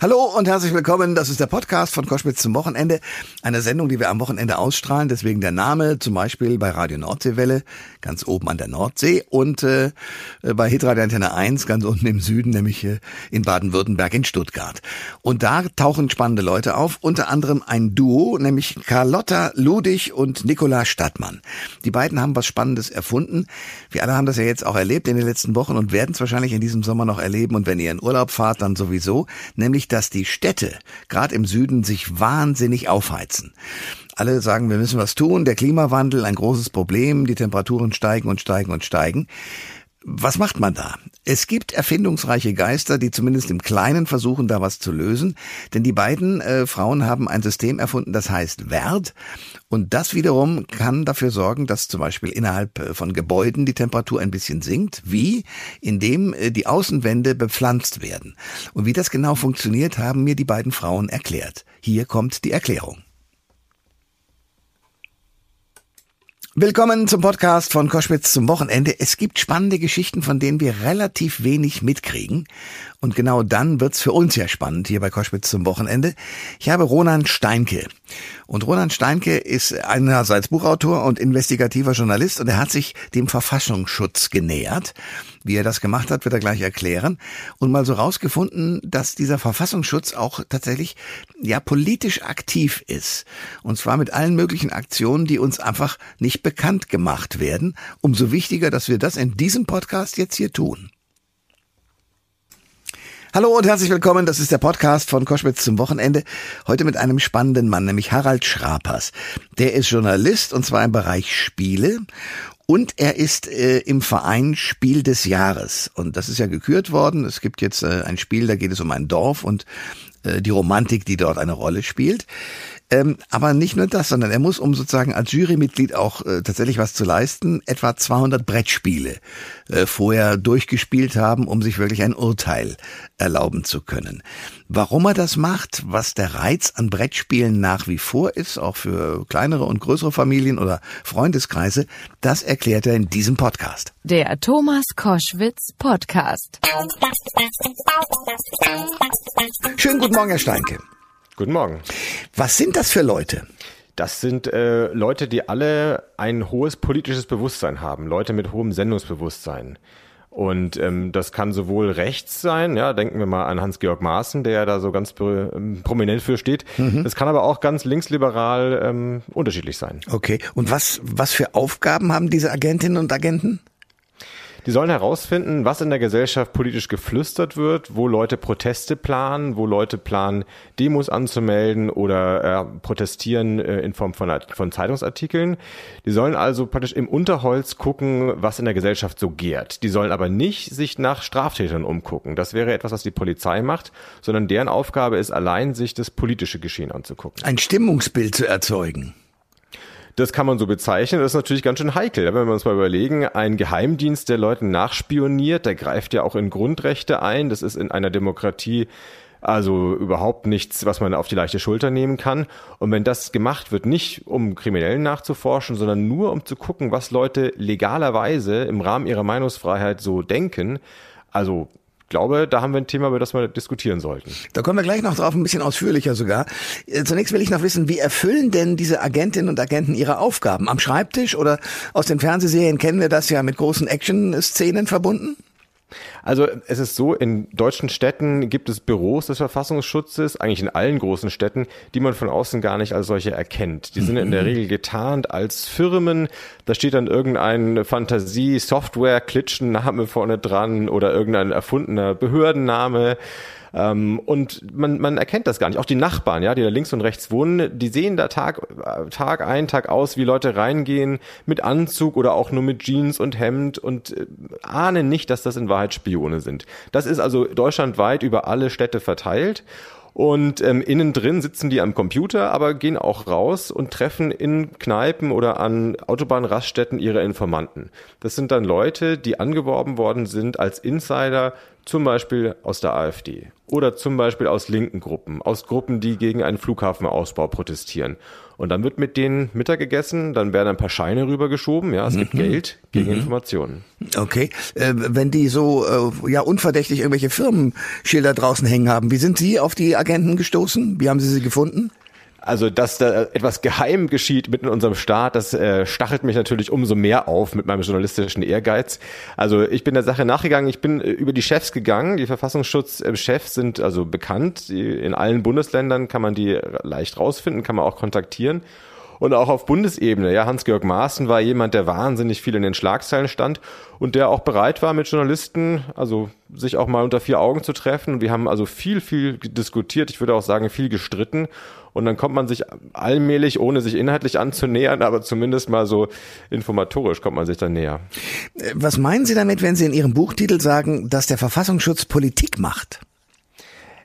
Hallo und herzlich willkommen. Das ist der Podcast von Koschwitz zum Wochenende. Eine Sendung, die wir am Wochenende ausstrahlen. Deswegen der Name zum Beispiel bei Radio Nordseewelle, ganz oben an der Nordsee und äh, bei Hitradio Antenne 1, ganz unten im Süden, nämlich äh, in Baden-Württemberg in Stuttgart. Und da tauchen spannende Leute auf, unter anderem ein Duo, nämlich Carlotta Ludig und Nicola Stadtmann. Die beiden haben was Spannendes erfunden. Wir alle haben das ja jetzt auch erlebt in den letzten Wochen und werden es wahrscheinlich in diesem Sommer noch erleben. Und wenn ihr in Urlaub fahrt, dann sowieso. Nämlich dass die Städte, gerade im Süden, sich wahnsinnig aufheizen. Alle sagen, wir müssen was tun, der Klimawandel ein großes Problem, die Temperaturen steigen und steigen und steigen. Was macht man da? Es gibt erfindungsreiche Geister, die zumindest im Kleinen versuchen, da was zu lösen. Denn die beiden äh, Frauen haben ein System erfunden, das heißt Wert. Und das wiederum kann dafür sorgen, dass zum Beispiel innerhalb äh, von Gebäuden die Temperatur ein bisschen sinkt. Wie? Indem äh, die Außenwände bepflanzt werden. Und wie das genau funktioniert, haben mir die beiden Frauen erklärt. Hier kommt die Erklärung. Willkommen zum Podcast von Koschwitz zum Wochenende. Es gibt spannende Geschichten, von denen wir relativ wenig mitkriegen. Und genau dann wird's für uns ja spannend hier bei Koschwitz zum Wochenende. Ich habe Ronan Steinke. Und Ronan Steinke ist einerseits Buchautor und investigativer Journalist und er hat sich dem Verfassungsschutz genähert. Wie er das gemacht hat, wird er gleich erklären. Und mal so rausgefunden, dass dieser Verfassungsschutz auch tatsächlich, ja, politisch aktiv ist. Und zwar mit allen möglichen Aktionen, die uns einfach nicht bekannt gemacht werden. Umso wichtiger, dass wir das in diesem Podcast jetzt hier tun. Hallo und herzlich willkommen. Das ist der Podcast von Koschwitz zum Wochenende. Heute mit einem spannenden Mann, nämlich Harald Schrapers. Der ist Journalist und zwar im Bereich Spiele. Und er ist äh, im Verein Spiel des Jahres. Und das ist ja gekürt worden. Es gibt jetzt äh, ein Spiel, da geht es um ein Dorf und äh, die Romantik, die dort eine Rolle spielt. Ähm, aber nicht nur das, sondern er muss, um sozusagen als Jurymitglied auch äh, tatsächlich was zu leisten, etwa 200 Brettspiele äh, vorher durchgespielt haben, um sich wirklich ein Urteil erlauben zu können. Warum er das macht, was der Reiz an Brettspielen nach wie vor ist, auch für kleinere und größere Familien oder Freundeskreise, das erklärt er in diesem Podcast. Der Thomas Koschwitz Podcast. Schönen guten Morgen, Herr Steinke. Guten Morgen. Was sind das für Leute? Das sind äh, Leute, die alle ein hohes politisches Bewusstsein haben, Leute mit hohem Sendungsbewusstsein. Und ähm, das kann sowohl rechts sein, ja, denken wir mal an Hans-Georg Maaßen, der ja da so ganz ähm, prominent für steht. Mhm. Das kann aber auch ganz linksliberal ähm, unterschiedlich sein. Okay. Und was, was für Aufgaben haben diese Agentinnen und Agenten? Die sollen herausfinden, was in der Gesellschaft politisch geflüstert wird, wo Leute Proteste planen, wo Leute planen, Demos anzumelden oder äh, protestieren äh, in Form von, von Zeitungsartikeln. Die sollen also praktisch im Unterholz gucken, was in der Gesellschaft so gärt. Die sollen aber nicht sich nach Straftätern umgucken. Das wäre etwas, was die Polizei macht, sondern deren Aufgabe ist allein, sich das politische Geschehen anzugucken. Ein Stimmungsbild zu erzeugen. Das kann man so bezeichnen. Das ist natürlich ganz schön heikel. Wenn wir uns mal überlegen, ein Geheimdienst, der Leuten nachspioniert, der greift ja auch in Grundrechte ein. Das ist in einer Demokratie also überhaupt nichts, was man auf die leichte Schulter nehmen kann. Und wenn das gemacht wird, nicht um Kriminellen nachzuforschen, sondern nur um zu gucken, was Leute legalerweise im Rahmen ihrer Meinungsfreiheit so denken, also glaube, da haben wir ein Thema, über das wir diskutieren sollten. Da kommen wir gleich noch drauf, ein bisschen ausführlicher sogar. Äh, zunächst will ich noch wissen, wie erfüllen denn diese Agentinnen und Agenten ihre Aufgaben? Am Schreibtisch oder aus den Fernsehserien kennen wir das ja mit großen Action-Szenen verbunden? Also es ist so, in deutschen Städten gibt es Büros des Verfassungsschutzes, eigentlich in allen großen Städten, die man von außen gar nicht als solche erkennt. Die sind in der mhm. Regel getarnt als Firmen. Da steht dann irgendein Fantasie-Software-Klitschen-Name vorne dran oder irgendein erfundener Behördenname. Ähm, und man, man erkennt das gar nicht. Auch die Nachbarn, ja, die da links und rechts wohnen, die sehen da Tag, Tag ein, Tag aus, wie Leute reingehen mit Anzug oder auch nur mit Jeans und Hemd und äh, ahnen nicht, dass das in Wahrheit Spione sind. Das ist also deutschlandweit über alle Städte verteilt. Und ähm, innen drin sitzen die am Computer, aber gehen auch raus und treffen in Kneipen oder an Autobahnraststätten ihre Informanten. Das sind dann Leute, die angeworben worden sind als Insider zum Beispiel aus der AfD oder zum Beispiel aus linken Gruppen, aus Gruppen, die gegen einen Flughafenausbau protestieren. Und dann wird mit denen Mittag gegessen, dann werden ein paar Scheine rübergeschoben, ja, es gibt mhm. Geld gegen mhm. Informationen. Okay, äh, wenn die so äh, ja unverdächtig irgendwelche Firmenschilder draußen hängen haben, wie sind Sie auf die Agenten gestoßen? Wie haben Sie sie gefunden? Also, dass da etwas geheim geschieht mitten in unserem Staat, das äh, stachelt mich natürlich umso mehr auf mit meinem journalistischen Ehrgeiz. Also, ich bin der Sache nachgegangen, ich bin äh, über die Chefs gegangen. Die Verfassungsschutzchefs sind also bekannt. In allen Bundesländern kann man die leicht rausfinden, kann man auch kontaktieren. Und auch auf Bundesebene, ja, Hans-Georg Maaßen war jemand, der wahnsinnig viel in den Schlagzeilen stand und der auch bereit war, mit Journalisten, also sich auch mal unter vier Augen zu treffen. Und wir haben also viel, viel diskutiert, ich würde auch sagen, viel gestritten. Und dann kommt man sich allmählich, ohne sich inhaltlich anzunähern, aber zumindest mal so informatorisch kommt man sich dann näher. Was meinen Sie damit, wenn Sie in Ihrem Buchtitel sagen, dass der Verfassungsschutz Politik macht?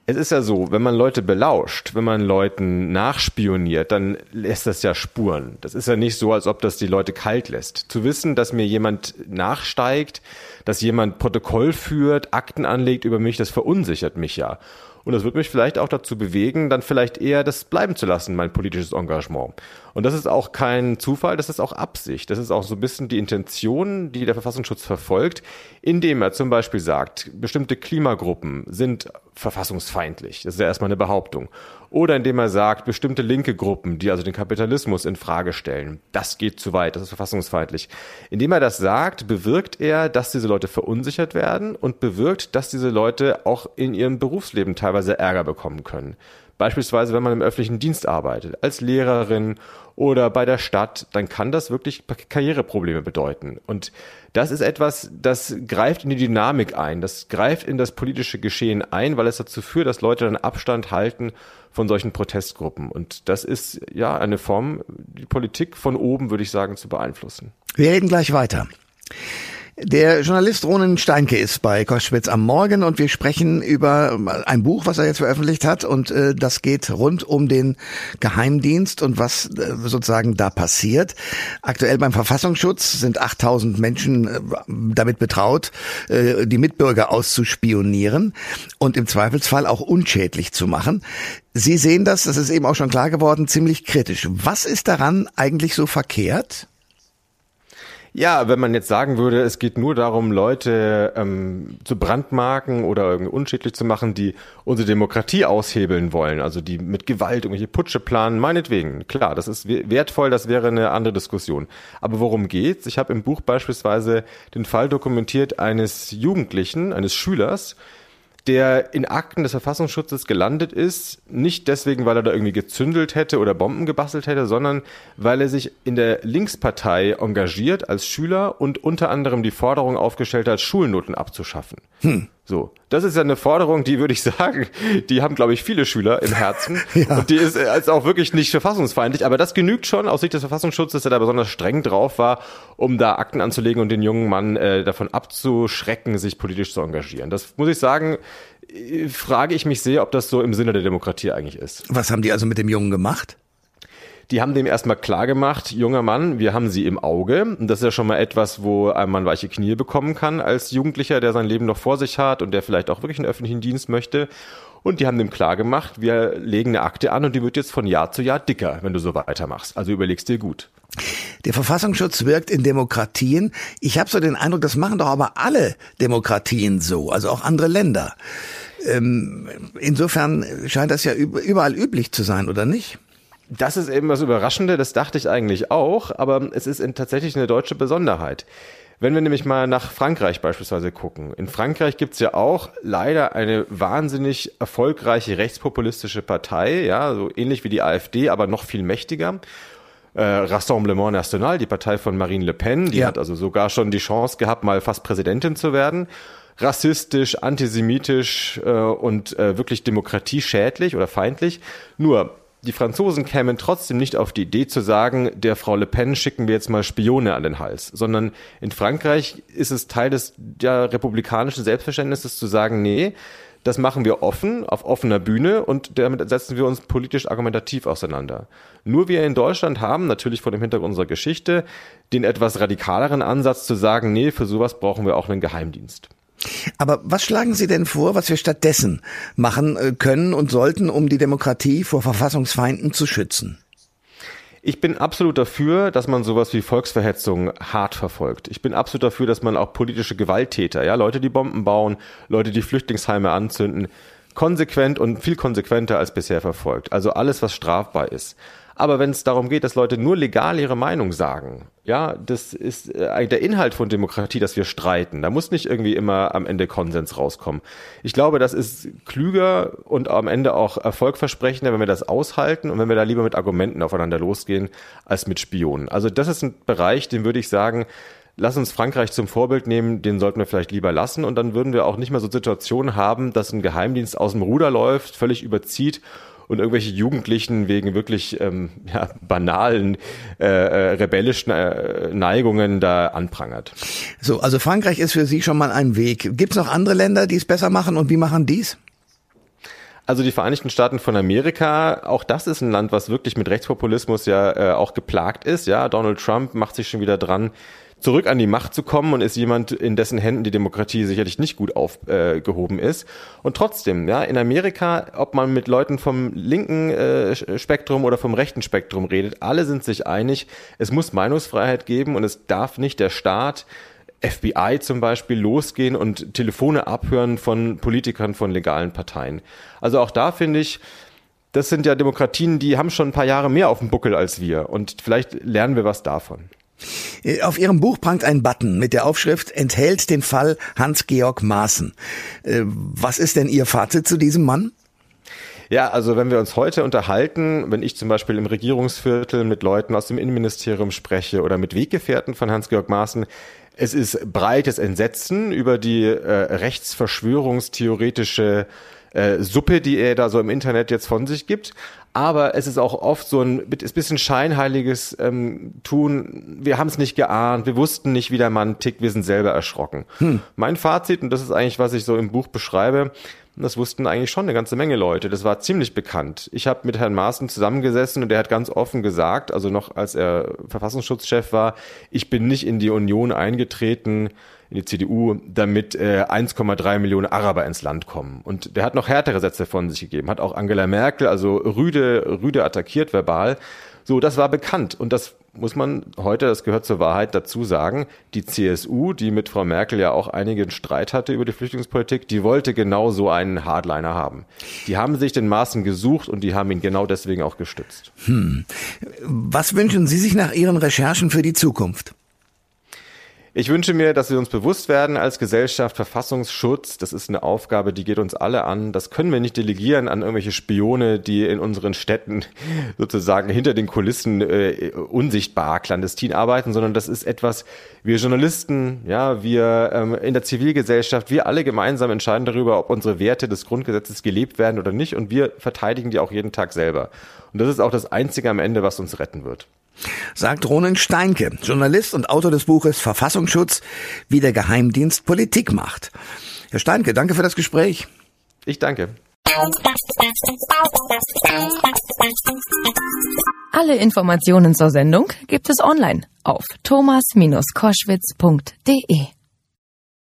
Es ist ja so, wenn man Leute belauscht, wenn man Leuten nachspioniert, dann lässt das ja Spuren. Das ist ja nicht so, als ob das die Leute kalt lässt. Zu wissen, dass mir jemand nachsteigt, dass jemand Protokoll führt, Akten anlegt über mich, das verunsichert mich ja. Und das wird mich vielleicht auch dazu bewegen, dann vielleicht eher das bleiben zu lassen, mein politisches Engagement. Und das ist auch kein Zufall, das ist auch Absicht. Das ist auch so ein bisschen die Intention, die der Verfassungsschutz verfolgt, indem er zum Beispiel sagt, bestimmte Klimagruppen sind verfassungsfeindlich. Das ist ja erstmal eine Behauptung. Oder indem er sagt, bestimmte linke Gruppen, die also den Kapitalismus in Frage stellen, das geht zu weit, das ist verfassungsfeindlich. Indem er das sagt, bewirkt er, dass diese Leute verunsichert werden und bewirkt, dass diese Leute auch in ihrem Berufsleben teilweise Ärger bekommen können. Beispielsweise, wenn man im öffentlichen Dienst arbeitet, als Lehrerin oder bei der Stadt, dann kann das wirklich Karriereprobleme bedeuten. Und das ist etwas, das greift in die Dynamik ein, das greift in das politische Geschehen ein, weil es dazu führt, dass Leute dann Abstand halten von solchen Protestgruppen. Und das ist ja eine Form, die Politik von oben, würde ich sagen, zu beeinflussen. Wir reden gleich weiter. Der Journalist Ronen Steinke ist bei Koschwitz am Morgen und wir sprechen über ein Buch, was er jetzt veröffentlicht hat und äh, das geht rund um den Geheimdienst und was äh, sozusagen da passiert. Aktuell beim Verfassungsschutz sind 8000 Menschen äh, damit betraut, äh, die Mitbürger auszuspionieren und im Zweifelsfall auch unschädlich zu machen. Sie sehen das, das ist eben auch schon klar geworden, ziemlich kritisch. Was ist daran eigentlich so verkehrt? Ja, wenn man jetzt sagen würde, es geht nur darum, Leute ähm, zu brandmarken oder irgendwie unschädlich zu machen, die unsere Demokratie aushebeln wollen, also die mit Gewalt irgendwelche Putsche planen, meinetwegen. Klar, das ist wertvoll, das wäre eine andere Diskussion. Aber worum geht's? Ich habe im Buch beispielsweise den Fall dokumentiert eines Jugendlichen, eines Schülers, der in Akten des Verfassungsschutzes gelandet ist, nicht deswegen, weil er da irgendwie gezündelt hätte oder Bomben gebastelt hätte, sondern weil er sich in der Linkspartei engagiert als Schüler und unter anderem die Forderung aufgestellt hat, Schulnoten abzuschaffen. Hm. So, das ist ja eine Forderung, die würde ich sagen, die haben, glaube ich, viele Schüler im Herzen. ja. Und die ist also auch wirklich nicht verfassungsfeindlich. Aber das genügt schon aus Sicht des Verfassungsschutzes, der da besonders streng drauf war, um da Akten anzulegen und den jungen Mann äh, davon abzuschrecken, sich politisch zu engagieren. Das muss ich sagen, äh, frage ich mich sehr, ob das so im Sinne der Demokratie eigentlich ist. Was haben die also mit dem Jungen gemacht? Die haben dem erstmal klar gemacht, junger Mann, wir haben sie im Auge. Und das ist ja schon mal etwas, wo Mann weiche Knie bekommen kann als Jugendlicher, der sein Leben noch vor sich hat und der vielleicht auch wirklich einen öffentlichen Dienst möchte. Und die haben dem klar gemacht, wir legen eine Akte an und die wird jetzt von Jahr zu Jahr dicker, wenn du so weitermachst. Also überlegst dir gut. Der Verfassungsschutz wirkt in Demokratien. Ich habe so den Eindruck, das machen doch aber alle Demokratien so, also auch andere Länder. Ähm, insofern scheint das ja überall üblich zu sein, oder nicht? Das ist eben das Überraschende, das dachte ich eigentlich auch, aber es ist tatsächlich eine deutsche Besonderheit. Wenn wir nämlich mal nach Frankreich beispielsweise gucken. In Frankreich gibt's ja auch leider eine wahnsinnig erfolgreiche rechtspopulistische Partei, ja, so ähnlich wie die AfD, aber noch viel mächtiger. Äh, Rassemblement National, die Partei von Marine Le Pen, die ja. hat also sogar schon die Chance gehabt, mal fast Präsidentin zu werden. Rassistisch, antisemitisch äh, und äh, wirklich demokratieschädlich oder feindlich. Nur die Franzosen kämen trotzdem nicht auf die Idee zu sagen, der Frau Le Pen schicken wir jetzt mal Spione an den Hals, sondern in Frankreich ist es Teil des ja, republikanischen Selbstverständnisses zu sagen, nee, das machen wir offen, auf offener Bühne und damit setzen wir uns politisch argumentativ auseinander. Nur wir in Deutschland haben, natürlich vor dem Hintergrund unserer Geschichte, den etwas radikaleren Ansatz zu sagen, nee, für sowas brauchen wir auch einen Geheimdienst. Aber was schlagen Sie denn vor, was wir stattdessen machen äh, können und sollten, um die Demokratie vor Verfassungsfeinden zu schützen? Ich bin absolut dafür, dass man sowas wie Volksverhetzung hart verfolgt. Ich bin absolut dafür, dass man auch politische Gewalttäter, ja, Leute, die Bomben bauen, Leute, die Flüchtlingsheime anzünden, konsequent und viel konsequenter als bisher verfolgt. Also alles, was strafbar ist. Aber wenn es darum geht, dass Leute nur legal ihre Meinung sagen, ja, das ist äh, der Inhalt von Demokratie, dass wir streiten. Da muss nicht irgendwie immer am Ende Konsens rauskommen. Ich glaube, das ist klüger und am Ende auch erfolgversprechender, wenn wir das aushalten und wenn wir da lieber mit Argumenten aufeinander losgehen, als mit Spionen. Also das ist ein Bereich, den würde ich sagen, lass uns Frankreich zum Vorbild nehmen, den sollten wir vielleicht lieber lassen und dann würden wir auch nicht mehr so Situationen haben, dass ein Geheimdienst aus dem Ruder läuft, völlig überzieht und irgendwelche Jugendlichen wegen wirklich ähm, ja, banalen äh, äh, rebellischen äh, Neigungen da anprangert. So, also Frankreich ist für Sie schon mal ein Weg. Gibt es noch andere Länder, die es besser machen und wie machen dies? Also die Vereinigten Staaten von Amerika, auch das ist ein Land, was wirklich mit Rechtspopulismus ja äh, auch geplagt ist. Ja, Donald Trump macht sich schon wieder dran, zurück an die Macht zu kommen und ist jemand, in dessen Händen die Demokratie sicherlich nicht gut aufgehoben äh, ist. Und trotzdem, ja, in Amerika, ob man mit Leuten vom linken äh, Spektrum oder vom rechten Spektrum redet, alle sind sich einig, es muss Meinungsfreiheit geben und es darf nicht der Staat FBI zum Beispiel losgehen und Telefone abhören von Politikern von legalen Parteien. Also auch da finde ich, das sind ja Demokratien, die haben schon ein paar Jahre mehr auf dem Buckel als wir und vielleicht lernen wir was davon. Äh, auf Ihrem Buch prangt ein Button mit der Aufschrift enthält den Fall Hans-Georg Maaßen. Äh, was ist denn Ihr Fazit zu diesem Mann? Ja, also wenn wir uns heute unterhalten, wenn ich zum Beispiel im Regierungsviertel mit Leuten aus dem Innenministerium spreche oder mit Weggefährten von Hans-Georg Maaßen, es ist breites Entsetzen über die äh, rechtsverschwörungstheoretische äh, Suppe, die er da so im Internet jetzt von sich gibt. Aber es ist auch oft so ein bisschen scheinheiliges ähm, Tun. Wir haben es nicht geahnt, wir wussten nicht, wie der Mann tickt, wir sind selber erschrocken. Hm. Mein Fazit, und das ist eigentlich, was ich so im Buch beschreibe, das wussten eigentlich schon eine ganze Menge Leute. Das war ziemlich bekannt. Ich habe mit Herrn Maaßen zusammengesessen und er hat ganz offen gesagt, also noch als er Verfassungsschutzchef war, ich bin nicht in die Union eingetreten, in die CDU, damit äh, 1,3 Millionen Araber ins Land kommen. Und der hat noch härtere Sätze von sich gegeben, hat auch Angela Merkel, also rüde, rüde attackiert verbal. So, das war bekannt und das muss man heute, das gehört zur Wahrheit dazu sagen, die CSU, die mit Frau Merkel ja auch einigen Streit hatte über die Flüchtlingspolitik, die wollte genau so einen Hardliner haben. Die haben sich den Maßen gesucht und die haben ihn genau deswegen auch gestützt. Hm. Was wünschen Sie sich nach Ihren Recherchen für die Zukunft? Ich wünsche mir, dass wir uns bewusst werden als Gesellschaft, Verfassungsschutz, das ist eine Aufgabe, die geht uns alle an. Das können wir nicht delegieren an irgendwelche Spione, die in unseren Städten sozusagen hinter den Kulissen äh, unsichtbar clandestin arbeiten, sondern das ist etwas, wir Journalisten, ja, wir ähm, in der Zivilgesellschaft, wir alle gemeinsam entscheiden darüber, ob unsere Werte des Grundgesetzes gelebt werden oder nicht und wir verteidigen die auch jeden Tag selber. Und das ist auch das Einzige am Ende, was uns retten wird. Sagt Ronen Steinke, Journalist und Autor des Buches Verfassungsschutz, wie der Geheimdienst Politik macht. Herr Steinke, danke für das Gespräch. Ich danke. Alle Informationen zur Sendung gibt es online auf thomas-koschwitz.de.